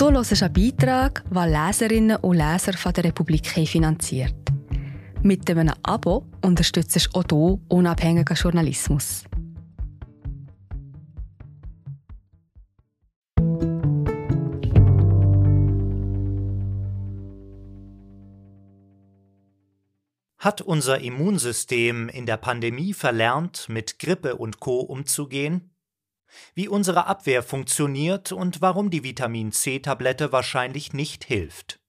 Du hörst einen Beitrag, den Leserinnen und Leser von der Republik finanziert. Mit einem Abo unterstützt du auch du unabhängigen Journalismus. Hat unser Immunsystem in der Pandemie verlernt, mit Grippe und Co umzugehen? Wie unsere Abwehr funktioniert und warum die Vitamin C-Tablette wahrscheinlich nicht hilft.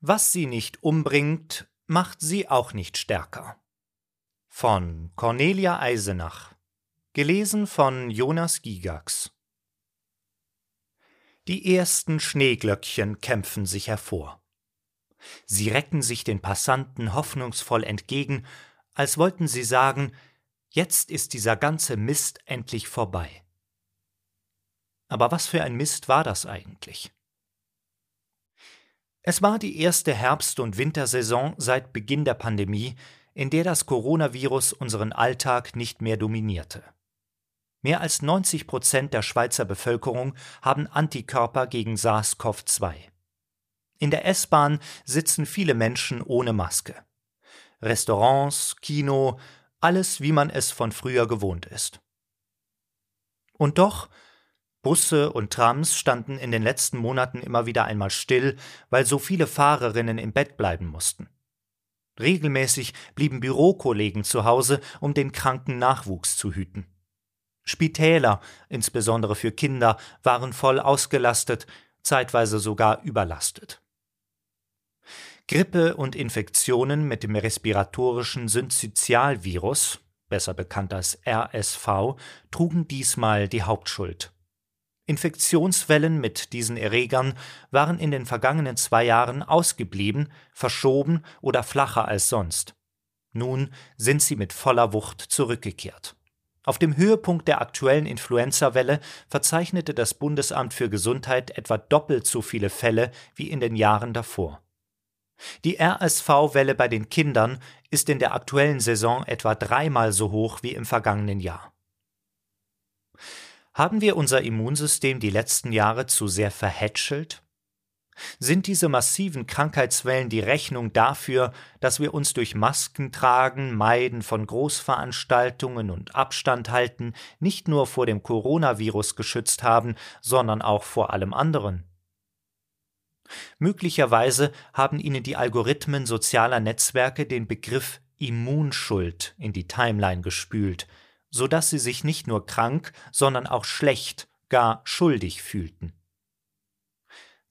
Was sie nicht umbringt, macht sie auch nicht stärker. Von Cornelia Eisenach. Gelesen von Jonas Gigax. Die ersten Schneeglöckchen kämpfen sich hervor. Sie recken sich den Passanten hoffnungsvoll entgegen, als wollten sie sagen, jetzt ist dieser ganze Mist endlich vorbei. Aber was für ein Mist war das eigentlich? Es war die erste Herbst- und Wintersaison seit Beginn der Pandemie, in der das Coronavirus unseren Alltag nicht mehr dominierte. Mehr als 90 Prozent der Schweizer Bevölkerung haben Antikörper gegen SARS-CoV-2. In der S-Bahn sitzen viele Menschen ohne Maske. Restaurants, Kino, alles wie man es von früher gewohnt ist. Und doch, Busse und Trams standen in den letzten Monaten immer wieder einmal still, weil so viele Fahrerinnen im Bett bleiben mussten. Regelmäßig blieben Bürokollegen zu Hause, um den kranken Nachwuchs zu hüten. Spitäler, insbesondere für Kinder, waren voll ausgelastet, zeitweise sogar überlastet. Grippe und Infektionen mit dem respiratorischen Synzytialvirus, besser bekannt als RSV, trugen diesmal die Hauptschuld. Infektionswellen mit diesen Erregern waren in den vergangenen zwei Jahren ausgeblieben, verschoben oder flacher als sonst. Nun sind sie mit voller Wucht zurückgekehrt. Auf dem Höhepunkt der aktuellen Influenza-Welle verzeichnete das Bundesamt für Gesundheit etwa doppelt so viele Fälle wie in den Jahren davor. Die RSV-Welle bei den Kindern ist in der aktuellen Saison etwa dreimal so hoch wie im vergangenen Jahr. Haben wir unser Immunsystem die letzten Jahre zu sehr verhätschelt? Sind diese massiven Krankheitswellen die Rechnung dafür, dass wir uns durch Masken tragen, Meiden von Großveranstaltungen und Abstand halten nicht nur vor dem Coronavirus geschützt haben, sondern auch vor allem anderen? Möglicherweise haben ihnen die Algorithmen sozialer Netzwerke den Begriff Immunschuld in die Timeline gespült, so dass sie sich nicht nur krank, sondern auch schlecht, gar schuldig fühlten.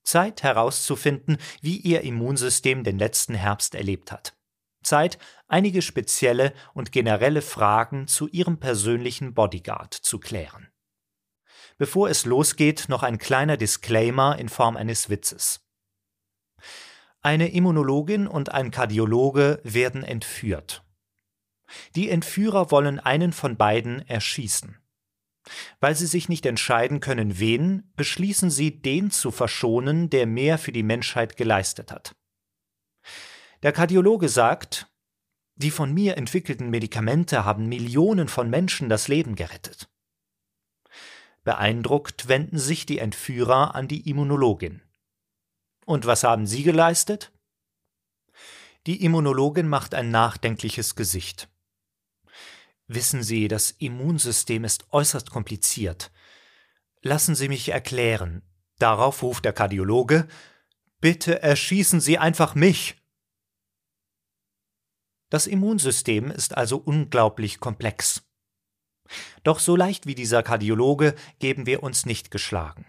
Zeit herauszufinden, wie ihr Immunsystem den letzten Herbst erlebt hat. Zeit, einige spezielle und generelle Fragen zu ihrem persönlichen Bodyguard zu klären. Bevor es losgeht, noch ein kleiner Disclaimer in Form eines Witzes. Eine Immunologin und ein Kardiologe werden entführt. Die Entführer wollen einen von beiden erschießen. Weil sie sich nicht entscheiden können, wen, beschließen sie, den zu verschonen, der mehr für die Menschheit geleistet hat. Der Kardiologe sagt, die von mir entwickelten Medikamente haben Millionen von Menschen das Leben gerettet. Beeindruckt wenden sich die Entführer an die Immunologin. Und was haben Sie geleistet? Die Immunologin macht ein nachdenkliches Gesicht. Wissen Sie, das Immunsystem ist äußerst kompliziert. Lassen Sie mich erklären. Darauf ruft der Kardiologe Bitte erschießen Sie einfach mich. Das Immunsystem ist also unglaublich komplex. Doch so leicht wie dieser Kardiologe geben wir uns nicht geschlagen.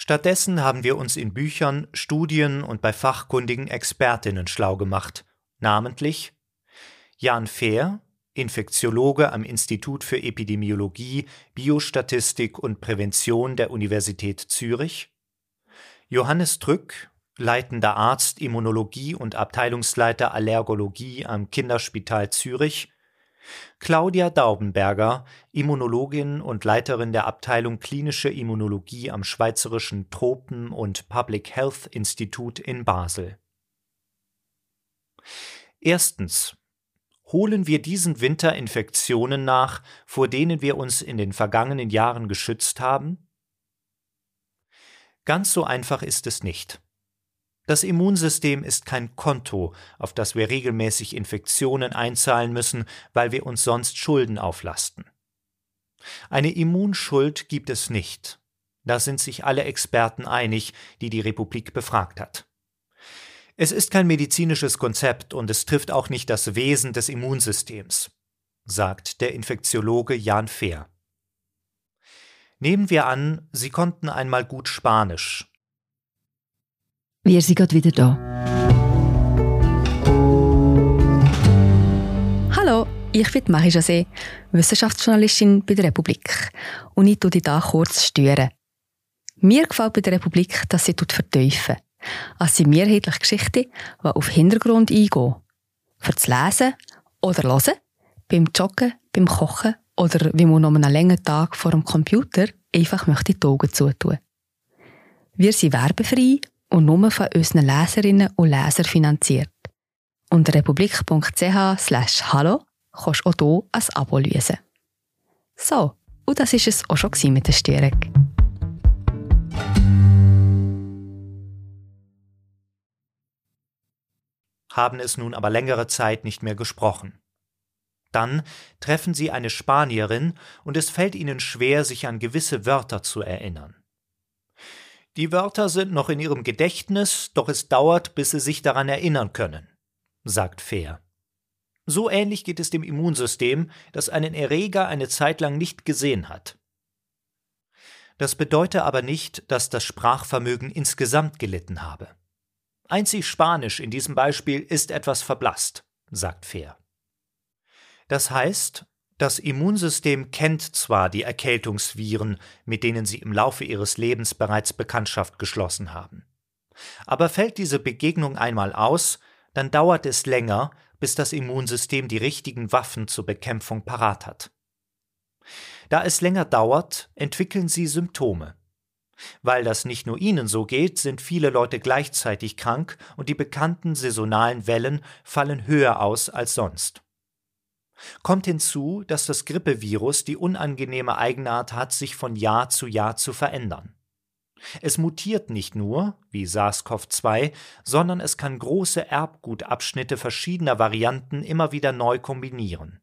Stattdessen haben wir uns in Büchern, Studien und bei fachkundigen Expertinnen schlau gemacht, namentlich Jan Fehr, Infektiologe am Institut für Epidemiologie, Biostatistik und Prävention der Universität Zürich, Johannes Trück, leitender Arzt Immunologie und Abteilungsleiter Allergologie am Kinderspital Zürich Claudia Daubenberger, Immunologin und Leiterin der Abteilung Klinische Immunologie am Schweizerischen Tropen- und Public Health Institut in Basel. Erstens. Holen wir diesen Winter Infektionen nach, vor denen wir uns in den vergangenen Jahren geschützt haben? Ganz so einfach ist es nicht. Das Immunsystem ist kein Konto, auf das wir regelmäßig Infektionen einzahlen müssen, weil wir uns sonst Schulden auflasten. Eine Immunschuld gibt es nicht. Da sind sich alle Experten einig, die die Republik befragt hat. Es ist kein medizinisches Konzept und es trifft auch nicht das Wesen des Immunsystems, sagt der Infektiologe Jan Fehr. Nehmen wir an, Sie konnten einmal gut Spanisch wir sind gerade wieder da. Hallo, ich bin Marie José, Wissenschaftsjournalistin bei der Republik. Und ich tue dich hier kurz stören. Mir gefällt bei der Republik, dass sie vertiefen. Es sind mehrheitliche Geschichten, die auf Hintergrund eingehen. Für das Lesen oder Hören, beim Joggen, beim Kochen oder wie man noch einen langen Tag vor dem Computer einfach möchte die Augen zutun. Wir sind werbefrei und nur von unseren Leserinnen und Lesern finanziert. Unter republik.ch slash hallo kannst du auch hier ein Abo lösen. So, und das war es auch schon mit der Störung. Haben es nun aber längere Zeit nicht mehr gesprochen. Dann treffen sie eine Spanierin und es fällt ihnen schwer, sich an gewisse Wörter zu erinnern. Die Wörter sind noch in ihrem Gedächtnis, doch es dauert, bis sie sich daran erinnern können, sagt Fair. So ähnlich geht es dem Immunsystem, das einen Erreger eine Zeit lang nicht gesehen hat. Das bedeutet aber nicht, dass das Sprachvermögen insgesamt gelitten habe. Einzig Spanisch in diesem Beispiel ist etwas verblasst, sagt Fair. Das heißt, das Immunsystem kennt zwar die Erkältungsviren, mit denen sie im Laufe ihres Lebens bereits Bekanntschaft geschlossen haben. Aber fällt diese Begegnung einmal aus, dann dauert es länger, bis das Immunsystem die richtigen Waffen zur Bekämpfung parat hat. Da es länger dauert, entwickeln sie Symptome. Weil das nicht nur ihnen so geht, sind viele Leute gleichzeitig krank und die bekannten saisonalen Wellen fallen höher aus als sonst. Kommt hinzu, dass das Grippevirus die unangenehme Eigenart hat, sich von Jahr zu Jahr zu verändern. Es mutiert nicht nur, wie SARS-CoV-2, sondern es kann große Erbgutabschnitte verschiedener Varianten immer wieder neu kombinieren.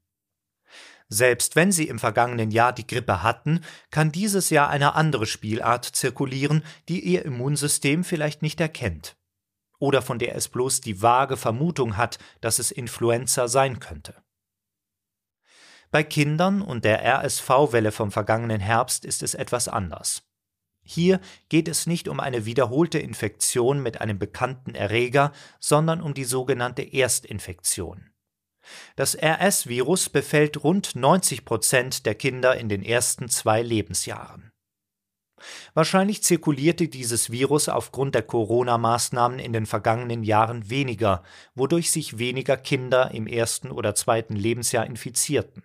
Selbst wenn Sie im vergangenen Jahr die Grippe hatten, kann dieses Jahr eine andere Spielart zirkulieren, die Ihr Immunsystem vielleicht nicht erkennt. Oder von der es bloß die vage Vermutung hat, dass es Influenza sein könnte. Bei Kindern und der RSV-Welle vom vergangenen Herbst ist es etwas anders. Hier geht es nicht um eine wiederholte Infektion mit einem bekannten Erreger, sondern um die sogenannte Erstinfektion. Das RS-Virus befällt rund 90 Prozent der Kinder in den ersten zwei Lebensjahren. Wahrscheinlich zirkulierte dieses Virus aufgrund der Corona-Maßnahmen in den vergangenen Jahren weniger, wodurch sich weniger Kinder im ersten oder zweiten Lebensjahr infizierten.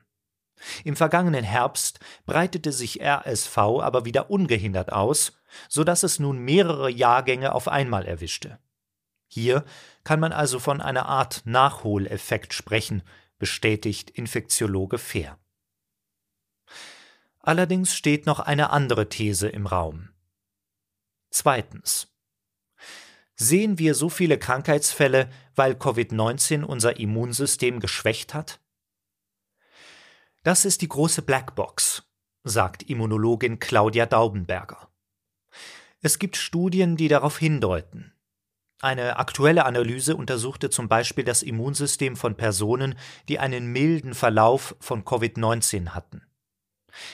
Im vergangenen Herbst breitete sich RSV aber wieder ungehindert aus, so dass es nun mehrere Jahrgänge auf einmal erwischte. Hier kann man also von einer Art Nachholeffekt sprechen, bestätigt Infektiologe Fehr. Allerdings steht noch eine andere These im Raum. Zweitens. Sehen wir so viele Krankheitsfälle, weil Covid-19 unser Immunsystem geschwächt hat? Das ist die große Blackbox, sagt Immunologin Claudia Daubenberger. Es gibt Studien, die darauf hindeuten. Eine aktuelle Analyse untersuchte zum Beispiel das Immunsystem von Personen, die einen milden Verlauf von Covid-19 hatten.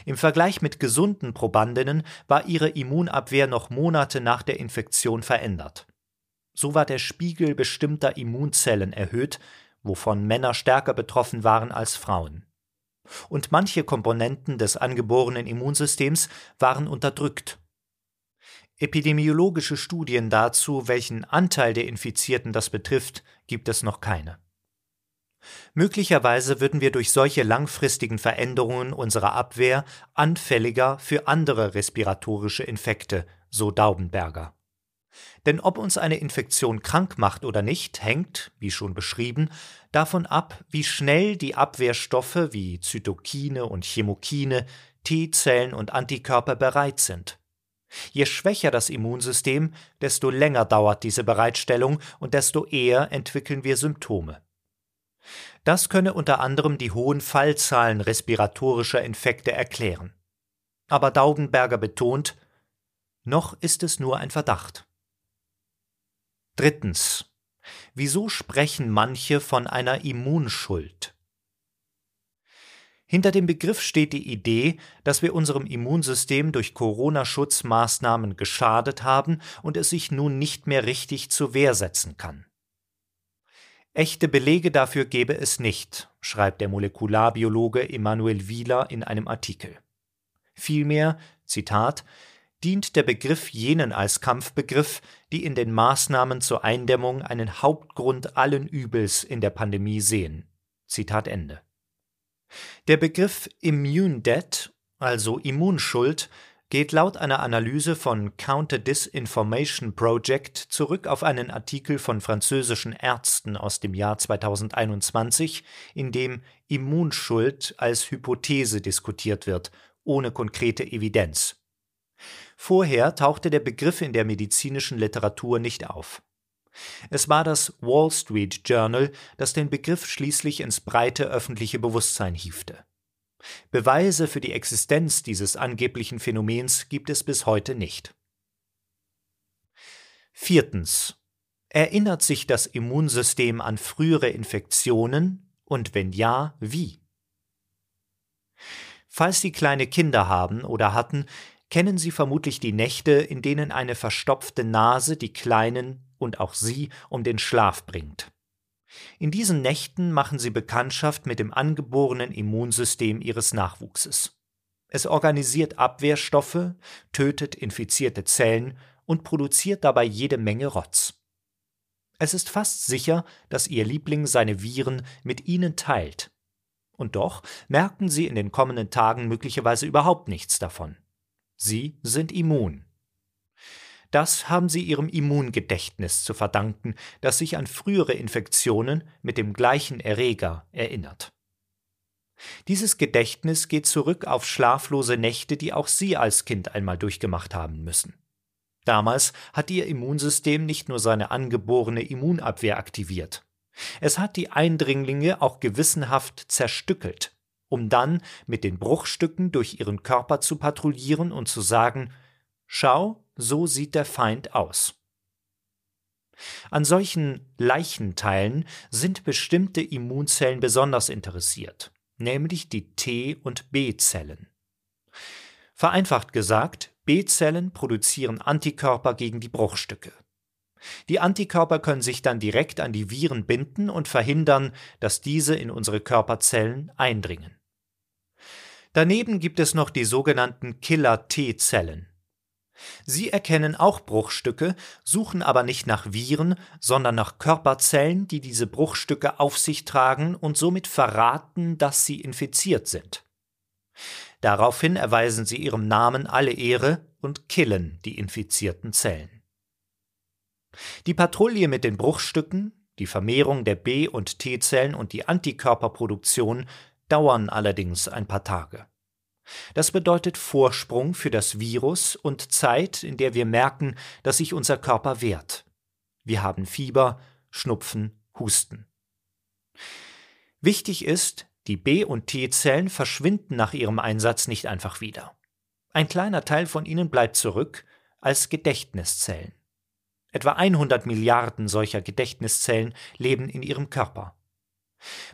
Im Vergleich mit gesunden Probandinnen war ihre Immunabwehr noch Monate nach der Infektion verändert. So war der Spiegel bestimmter Immunzellen erhöht, wovon Männer stärker betroffen waren als Frauen und manche Komponenten des angeborenen Immunsystems waren unterdrückt. Epidemiologische Studien dazu, welchen Anteil der Infizierten das betrifft, gibt es noch keine. Möglicherweise würden wir durch solche langfristigen Veränderungen unserer Abwehr anfälliger für andere respiratorische Infekte, so Daubenberger. Denn ob uns eine Infektion krank macht oder nicht, hängt, wie schon beschrieben, davon ab, wie schnell die Abwehrstoffe wie Zytokine und Chemokine, T-Zellen und Antikörper bereit sind. Je schwächer das Immunsystem, desto länger dauert diese Bereitstellung und desto eher entwickeln wir Symptome. Das könne unter anderem die hohen Fallzahlen respiratorischer Infekte erklären. Aber Daubenberger betont, noch ist es nur ein Verdacht. Drittens. Wieso sprechen manche von einer Immunschuld? Hinter dem Begriff steht die Idee, dass wir unserem Immunsystem durch Corona-Schutzmaßnahmen geschadet haben und es sich nun nicht mehr richtig zur Wehr setzen kann. Echte Belege dafür gebe es nicht, schreibt der Molekularbiologe Emanuel Wieler in einem Artikel. Vielmehr, Zitat, dient der Begriff jenen als Kampfbegriff, die in den Maßnahmen zur Eindämmung einen Hauptgrund allen Übels in der Pandemie sehen. Zitat Ende. Der Begriff Immune Debt, also Immunschuld, geht laut einer Analyse von Counter Disinformation Project zurück auf einen Artikel von französischen Ärzten aus dem Jahr 2021, in dem Immunschuld als Hypothese diskutiert wird, ohne konkrete Evidenz. Vorher tauchte der Begriff in der medizinischen Literatur nicht auf. Es war das Wall Street Journal, das den Begriff schließlich ins breite öffentliche Bewusstsein hiefte. Beweise für die Existenz dieses angeblichen Phänomens gibt es bis heute nicht. Viertens. Erinnert sich das Immunsystem an frühere Infektionen und wenn ja, wie? Falls Sie kleine Kinder haben oder hatten, kennen Sie vermutlich die Nächte, in denen eine verstopfte Nase die Kleinen und auch sie um den Schlaf bringt. In diesen Nächten machen sie Bekanntschaft mit dem angeborenen Immunsystem ihres Nachwuchses. Es organisiert Abwehrstoffe, tötet infizierte Zellen und produziert dabei jede Menge Rotz. Es ist fast sicher, dass ihr Liebling seine Viren mit ihnen teilt. Und doch merken sie in den kommenden Tagen möglicherweise überhaupt nichts davon. Sie sind immun. Das haben sie ihrem Immungedächtnis zu verdanken, das sich an frühere Infektionen mit dem gleichen Erreger erinnert. Dieses Gedächtnis geht zurück auf schlaflose Nächte, die auch Sie als Kind einmal durchgemacht haben müssen. Damals hat Ihr Immunsystem nicht nur seine angeborene Immunabwehr aktiviert. Es hat die Eindringlinge auch gewissenhaft zerstückelt, um dann mit den Bruchstücken durch Ihren Körper zu patrouillieren und zu sagen, Schau, so sieht der Feind aus. An solchen Leichenteilen sind bestimmte Immunzellen besonders interessiert, nämlich die T- und B-Zellen. Vereinfacht gesagt, B-Zellen produzieren Antikörper gegen die Bruchstücke. Die Antikörper können sich dann direkt an die Viren binden und verhindern, dass diese in unsere Körperzellen eindringen. Daneben gibt es noch die sogenannten Killer-T-Zellen. Sie erkennen auch Bruchstücke, suchen aber nicht nach Viren, sondern nach Körperzellen, die diese Bruchstücke auf sich tragen und somit verraten, dass sie infiziert sind. Daraufhin erweisen sie ihrem Namen alle Ehre und killen die infizierten Zellen. Die Patrouille mit den Bruchstücken, die Vermehrung der B- und T-Zellen und die Antikörperproduktion dauern allerdings ein paar Tage. Das bedeutet Vorsprung für das Virus und Zeit, in der wir merken, dass sich unser Körper wehrt. Wir haben Fieber, Schnupfen, Husten. Wichtig ist, die B- und T-Zellen verschwinden nach ihrem Einsatz nicht einfach wieder. Ein kleiner Teil von ihnen bleibt zurück als Gedächtniszellen. Etwa 100 Milliarden solcher Gedächtniszellen leben in ihrem Körper.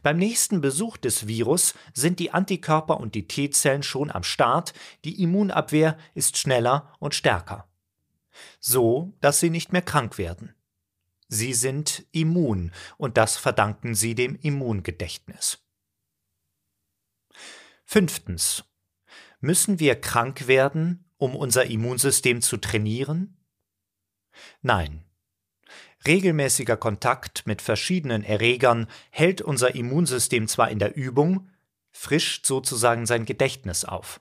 Beim nächsten Besuch des Virus sind die Antikörper und die T-Zellen schon am Start, die Immunabwehr ist schneller und stärker. So, dass sie nicht mehr krank werden. Sie sind immun und das verdanken sie dem Immungedächtnis. Fünftens. Müssen wir krank werden, um unser Immunsystem zu trainieren? Nein, Regelmäßiger Kontakt mit verschiedenen Erregern hält unser Immunsystem zwar in der Übung, frischt sozusagen sein Gedächtnis auf.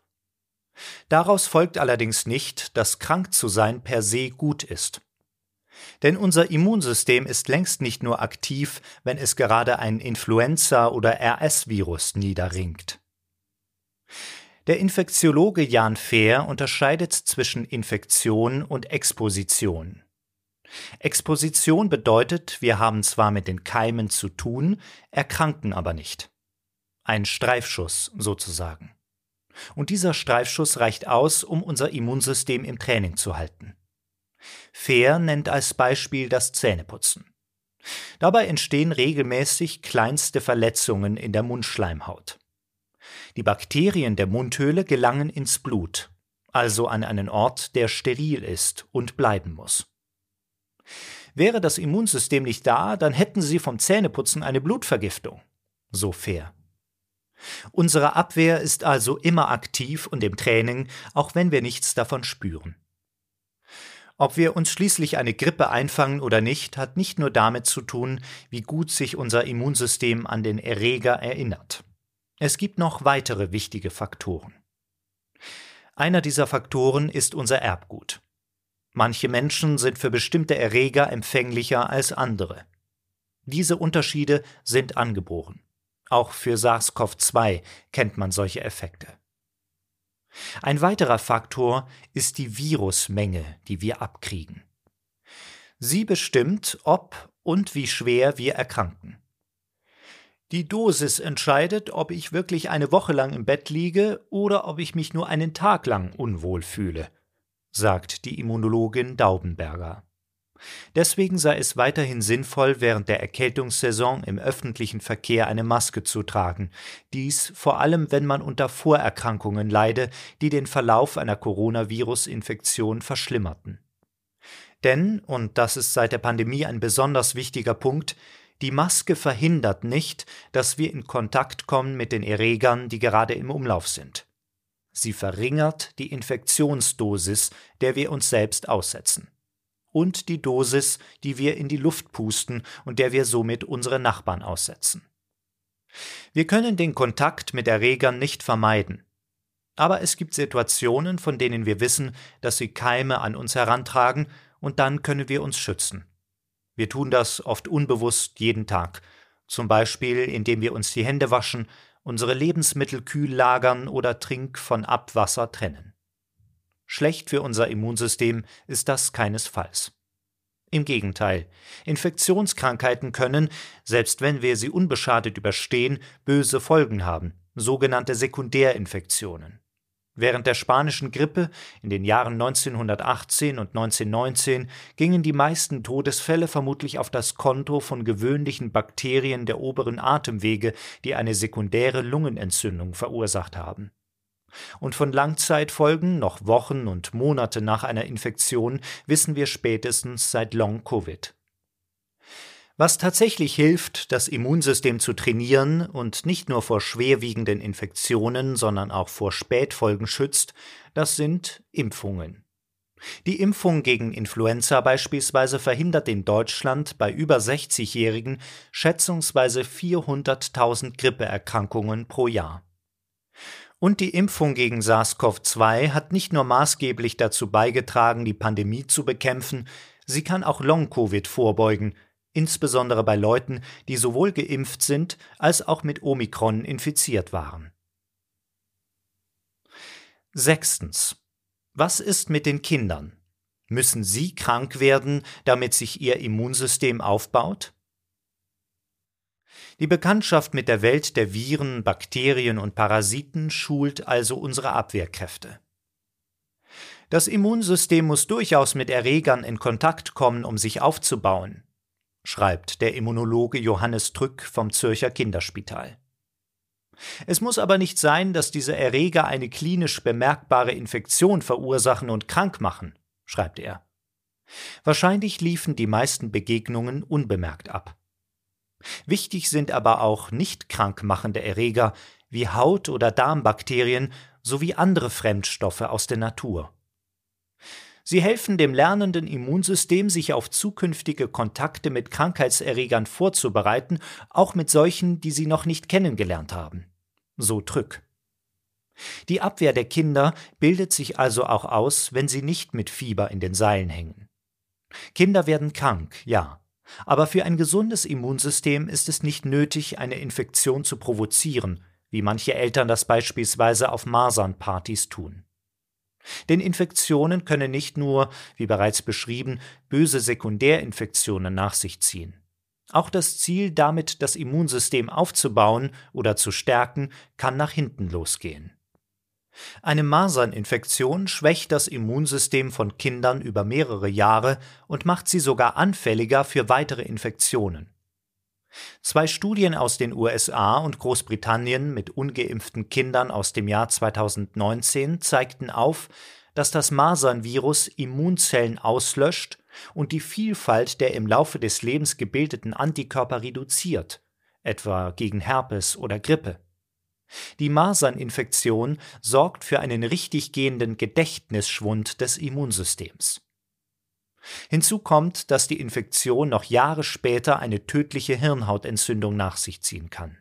Daraus folgt allerdings nicht, dass krank zu sein per se gut ist. Denn unser Immunsystem ist längst nicht nur aktiv, wenn es gerade ein Influenza- oder RS-Virus niederringt. Der Infektiologe Jan Fehr unterscheidet zwischen Infektion und Exposition. Exposition bedeutet, wir haben zwar mit den Keimen zu tun, erkranken aber nicht. Ein Streifschuss sozusagen. Und dieser Streifschuss reicht aus, um unser Immunsystem im Training zu halten. Fehr nennt als Beispiel das Zähneputzen. Dabei entstehen regelmäßig kleinste Verletzungen in der Mundschleimhaut. Die Bakterien der Mundhöhle gelangen ins Blut, also an einen Ort, der steril ist und bleiben muss. Wäre das Immunsystem nicht da, dann hätten sie vom Zähneputzen eine Blutvergiftung. So fair. Unsere Abwehr ist also immer aktiv und im Training, auch wenn wir nichts davon spüren. Ob wir uns schließlich eine Grippe einfangen oder nicht, hat nicht nur damit zu tun, wie gut sich unser Immunsystem an den Erreger erinnert. Es gibt noch weitere wichtige Faktoren. Einer dieser Faktoren ist unser Erbgut. Manche Menschen sind für bestimmte Erreger empfänglicher als andere. Diese Unterschiede sind angeboren. Auch für SARS-CoV-2 kennt man solche Effekte. Ein weiterer Faktor ist die Virusmenge, die wir abkriegen. Sie bestimmt, ob und wie schwer wir erkranken. Die Dosis entscheidet, ob ich wirklich eine Woche lang im Bett liege oder ob ich mich nur einen Tag lang unwohl fühle, sagt die Immunologin Daubenberger. Deswegen sei es weiterhin sinnvoll, während der Erkältungssaison im öffentlichen Verkehr eine Maske zu tragen. Dies vor allem, wenn man unter Vorerkrankungen leide, die den Verlauf einer Coronavirus-Infektion verschlimmerten. Denn, und das ist seit der Pandemie ein besonders wichtiger Punkt, die Maske verhindert nicht, dass wir in Kontakt kommen mit den Erregern, die gerade im Umlauf sind. Sie verringert die Infektionsdosis, der wir uns selbst aussetzen und die Dosis, die wir in die Luft pusten und der wir somit unsere Nachbarn aussetzen. Wir können den Kontakt mit Erregern nicht vermeiden. Aber es gibt Situationen, von denen wir wissen, dass sie Keime an uns herantragen, und dann können wir uns schützen. Wir tun das oft unbewusst jeden Tag, zum Beispiel indem wir uns die Hände waschen, unsere Lebensmittel kühl lagern oder Trink von Abwasser trennen. Schlecht für unser Immunsystem ist das keinesfalls. Im Gegenteil, Infektionskrankheiten können, selbst wenn wir sie unbeschadet überstehen, böse Folgen haben, sogenannte Sekundärinfektionen. Während der spanischen Grippe in den Jahren 1918 und 1919 gingen die meisten Todesfälle vermutlich auf das Konto von gewöhnlichen Bakterien der oberen Atemwege, die eine sekundäre Lungenentzündung verursacht haben. Und von Langzeitfolgen noch Wochen und Monate nach einer Infektion wissen wir spätestens seit Long-Covid. Was tatsächlich hilft, das Immunsystem zu trainieren und nicht nur vor schwerwiegenden Infektionen, sondern auch vor Spätfolgen schützt, das sind Impfungen. Die Impfung gegen Influenza beispielsweise verhindert in Deutschland bei über 60-Jährigen schätzungsweise 400.000 Grippeerkrankungen pro Jahr. Und die Impfung gegen SARS-CoV-2 hat nicht nur maßgeblich dazu beigetragen, die Pandemie zu bekämpfen, sie kann auch Long-Covid vorbeugen, insbesondere bei Leuten, die sowohl geimpft sind als auch mit Omikron infiziert waren. Sechstens. Was ist mit den Kindern? Müssen sie krank werden, damit sich ihr Immunsystem aufbaut? Die Bekanntschaft mit der Welt der Viren, Bakterien und Parasiten schult also unsere Abwehrkräfte. Das Immunsystem muss durchaus mit Erregern in Kontakt kommen, um sich aufzubauen, schreibt der Immunologe Johannes Trück vom Zürcher Kinderspital. Es muss aber nicht sein, dass diese Erreger eine klinisch bemerkbare Infektion verursachen und krank machen, schreibt er. Wahrscheinlich liefen die meisten Begegnungen unbemerkt ab. Wichtig sind aber auch nicht krankmachende Erreger wie Haut- oder Darmbakterien sowie andere Fremdstoffe aus der Natur. Sie helfen dem lernenden Immunsystem, sich auf zukünftige Kontakte mit Krankheitserregern vorzubereiten, auch mit solchen, die sie noch nicht kennengelernt haben. So Trück. Die Abwehr der Kinder bildet sich also auch aus, wenn sie nicht mit Fieber in den Seilen hängen. Kinder werden krank, ja, aber für ein gesundes Immunsystem ist es nicht nötig, eine Infektion zu provozieren, wie manche Eltern das beispielsweise auf Masernpartys tun. Denn Infektionen können nicht nur, wie bereits beschrieben, böse Sekundärinfektionen nach sich ziehen. Auch das Ziel, damit das Immunsystem aufzubauen oder zu stärken, kann nach hinten losgehen. Eine Maserninfektion schwächt das Immunsystem von Kindern über mehrere Jahre und macht sie sogar anfälliger für weitere Infektionen. Zwei Studien aus den USA und Großbritannien mit ungeimpften Kindern aus dem Jahr 2019 zeigten auf, dass das Masernvirus Immunzellen auslöscht und die Vielfalt der im Laufe des Lebens gebildeten Antikörper reduziert, etwa gegen Herpes oder Grippe. Die Maserninfektion sorgt für einen richtig gehenden Gedächtnisschwund des Immunsystems. Hinzu kommt, dass die Infektion noch Jahre später eine tödliche Hirnhautentzündung nach sich ziehen kann.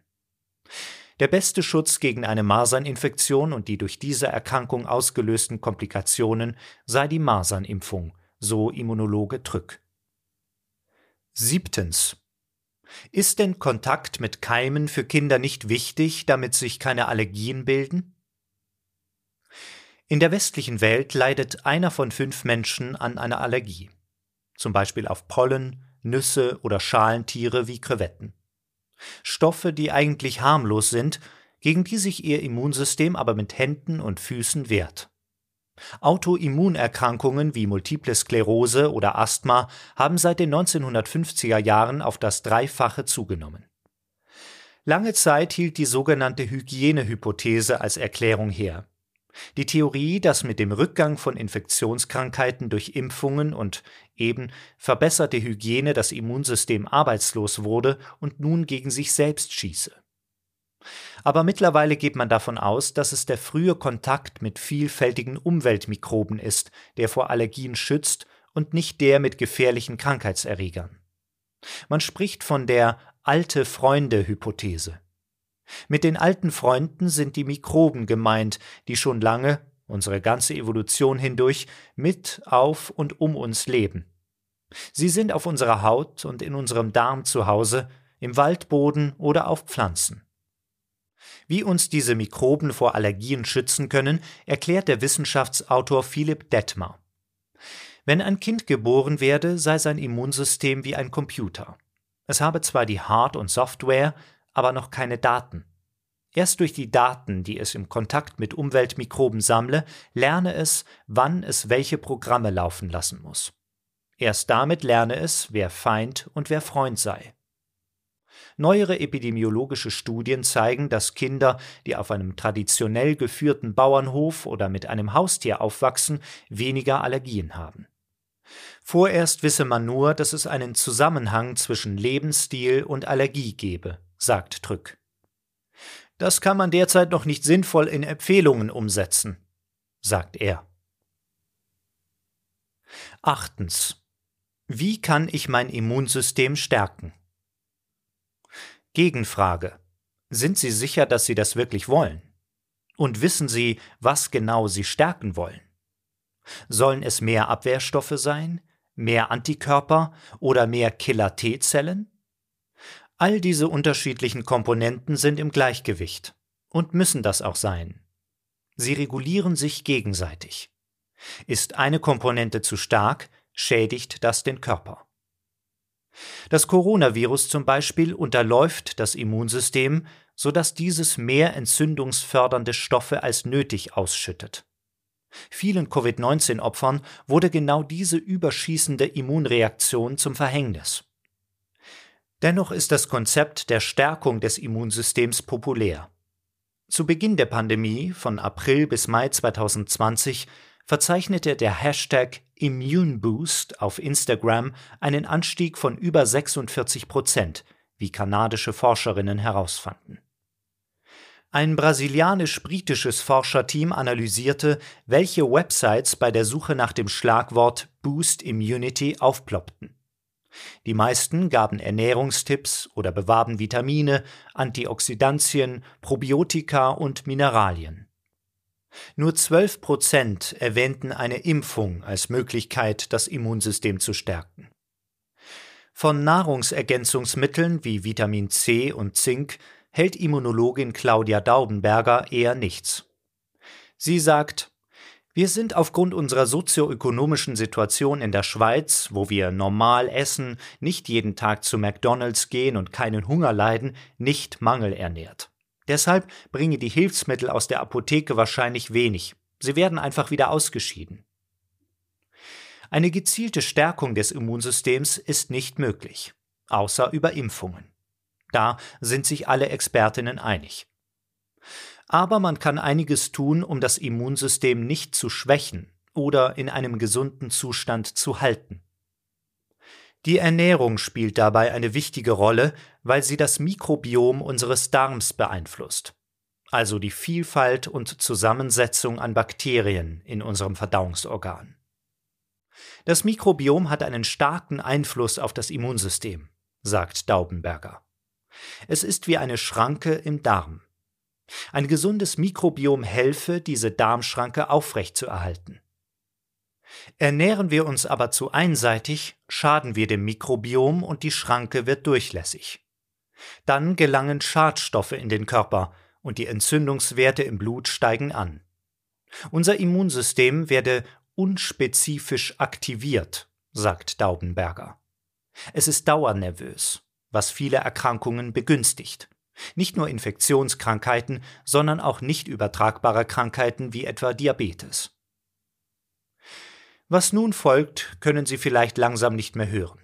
Der beste Schutz gegen eine Maserninfektion und die durch diese Erkrankung ausgelösten Komplikationen sei die Masernimpfung, so Immunologe Trück. Siebtens. Ist denn Kontakt mit Keimen für Kinder nicht wichtig, damit sich keine Allergien bilden? In der westlichen Welt leidet einer von fünf Menschen an einer Allergie, zum Beispiel auf Pollen, Nüsse oder Schalentiere wie Krevetten. Stoffe, die eigentlich harmlos sind, gegen die sich ihr Immunsystem aber mit Händen und Füßen wehrt. Autoimmunerkrankungen wie Multiple Sklerose oder Asthma haben seit den 1950er Jahren auf das Dreifache zugenommen. Lange Zeit hielt die sogenannte Hygienehypothese als Erklärung her. Die Theorie, dass mit dem Rückgang von Infektionskrankheiten durch Impfungen und eben verbesserte Hygiene das Immunsystem arbeitslos wurde und nun gegen sich selbst schieße. Aber mittlerweile geht man davon aus, dass es der frühe Kontakt mit vielfältigen Umweltmikroben ist, der vor Allergien schützt und nicht der mit gefährlichen Krankheitserregern. Man spricht von der alte Freunde Hypothese. Mit den alten Freunden sind die Mikroben gemeint, die schon lange, unsere ganze Evolution hindurch, mit, auf und um uns leben. Sie sind auf unserer Haut und in unserem Darm zu Hause, im Waldboden oder auf Pflanzen. Wie uns diese Mikroben vor Allergien schützen können, erklärt der Wissenschaftsautor Philipp Detmer. Wenn ein Kind geboren werde, sei sein Immunsystem wie ein Computer. Es habe zwar die Hard- und Software, aber noch keine Daten. Erst durch die Daten, die es im Kontakt mit Umweltmikroben sammle, lerne es, wann es welche Programme laufen lassen muss. Erst damit lerne es, wer Feind und wer Freund sei. Neuere epidemiologische Studien zeigen, dass Kinder, die auf einem traditionell geführten Bauernhof oder mit einem Haustier aufwachsen, weniger Allergien haben. Vorerst wisse man nur, dass es einen Zusammenhang zwischen Lebensstil und Allergie gebe, sagt Trück. Das kann man derzeit noch nicht sinnvoll in Empfehlungen umsetzen, sagt er. Achtens. Wie kann ich mein Immunsystem stärken? Gegenfrage. Sind Sie sicher, dass Sie das wirklich wollen? Und wissen Sie, was genau Sie stärken wollen? Sollen es mehr Abwehrstoffe sein, mehr Antikörper oder mehr Killer-T-Zellen? All diese unterschiedlichen Komponenten sind im Gleichgewicht und müssen das auch sein. Sie regulieren sich gegenseitig. Ist eine Komponente zu stark, schädigt das den Körper. Das Coronavirus zum Beispiel unterläuft das Immunsystem, sodass dieses mehr entzündungsfördernde Stoffe als nötig ausschüttet. Vielen Covid-19-Opfern wurde genau diese überschießende Immunreaktion zum Verhängnis. Dennoch ist das Konzept der Stärkung des Immunsystems populär. Zu Beginn der Pandemie von April bis Mai 2020 verzeichnete der Hashtag ImmuneBoost auf Instagram einen Anstieg von über 46 Prozent, wie kanadische Forscherinnen herausfanden. Ein brasilianisch-britisches Forscherteam analysierte, welche Websites bei der Suche nach dem Schlagwort Boost Immunity aufploppten. Die meisten gaben Ernährungstipps oder bewarben Vitamine, Antioxidantien, Probiotika und Mineralien. Nur 12 Prozent erwähnten eine Impfung als Möglichkeit, das Immunsystem zu stärken. Von Nahrungsergänzungsmitteln wie Vitamin C und Zink hält Immunologin Claudia Daubenberger eher nichts. Sie sagt, wir sind aufgrund unserer sozioökonomischen Situation in der Schweiz, wo wir normal essen, nicht jeden Tag zu McDonald's gehen und keinen Hunger leiden, nicht mangelernährt. Deshalb bringen die Hilfsmittel aus der Apotheke wahrscheinlich wenig. Sie werden einfach wieder ausgeschieden. Eine gezielte Stärkung des Immunsystems ist nicht möglich, außer über Impfungen. Da sind sich alle Expertinnen einig. Aber man kann einiges tun, um das Immunsystem nicht zu schwächen oder in einem gesunden Zustand zu halten. Die Ernährung spielt dabei eine wichtige Rolle, weil sie das Mikrobiom unseres Darms beeinflusst, also die Vielfalt und Zusammensetzung an Bakterien in unserem Verdauungsorgan. Das Mikrobiom hat einen starken Einfluss auf das Immunsystem, sagt Daubenberger. Es ist wie eine Schranke im Darm. Ein gesundes Mikrobiom helfe, diese Darmschranke aufrechtzuerhalten. Ernähren wir uns aber zu einseitig, schaden wir dem Mikrobiom und die Schranke wird durchlässig. Dann gelangen Schadstoffe in den Körper und die Entzündungswerte im Blut steigen an. Unser Immunsystem werde unspezifisch aktiviert, sagt Daubenberger. Es ist dauernervös, was viele Erkrankungen begünstigt. Nicht nur Infektionskrankheiten, sondern auch nicht übertragbare Krankheiten wie etwa Diabetes. Was nun folgt, können Sie vielleicht langsam nicht mehr hören.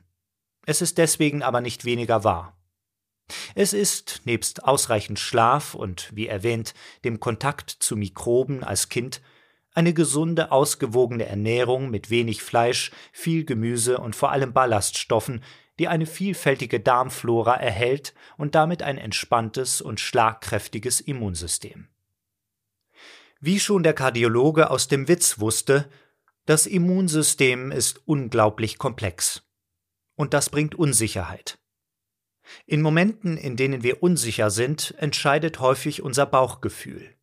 Es ist deswegen aber nicht weniger wahr. Es ist, nebst ausreichend Schlaf und, wie erwähnt, dem Kontakt zu Mikroben als Kind, eine gesunde, ausgewogene Ernährung mit wenig Fleisch, viel Gemüse und vor allem Ballaststoffen, die eine vielfältige Darmflora erhält und damit ein entspanntes und schlagkräftiges Immunsystem. Wie schon der Kardiologe aus dem Witz wusste, das Immunsystem ist unglaublich komplex. Und das bringt Unsicherheit. In Momenten, in denen wir unsicher sind, entscheidet häufig unser Bauchgefühl.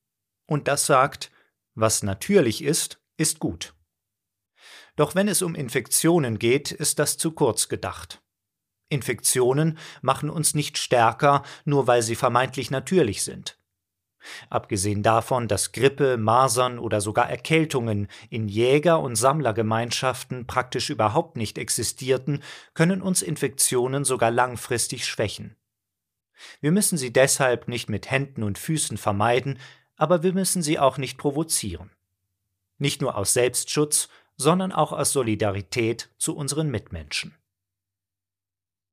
Und das sagt, was natürlich ist, ist gut. Doch wenn es um Infektionen geht, ist das zu kurz gedacht. Infektionen machen uns nicht stärker, nur weil sie vermeintlich natürlich sind. Abgesehen davon, dass Grippe, Masern oder sogar Erkältungen in Jäger- und Sammlergemeinschaften praktisch überhaupt nicht existierten, können uns Infektionen sogar langfristig schwächen. Wir müssen sie deshalb nicht mit Händen und Füßen vermeiden, aber wir müssen sie auch nicht provozieren. Nicht nur aus Selbstschutz, sondern auch aus Solidarität zu unseren Mitmenschen.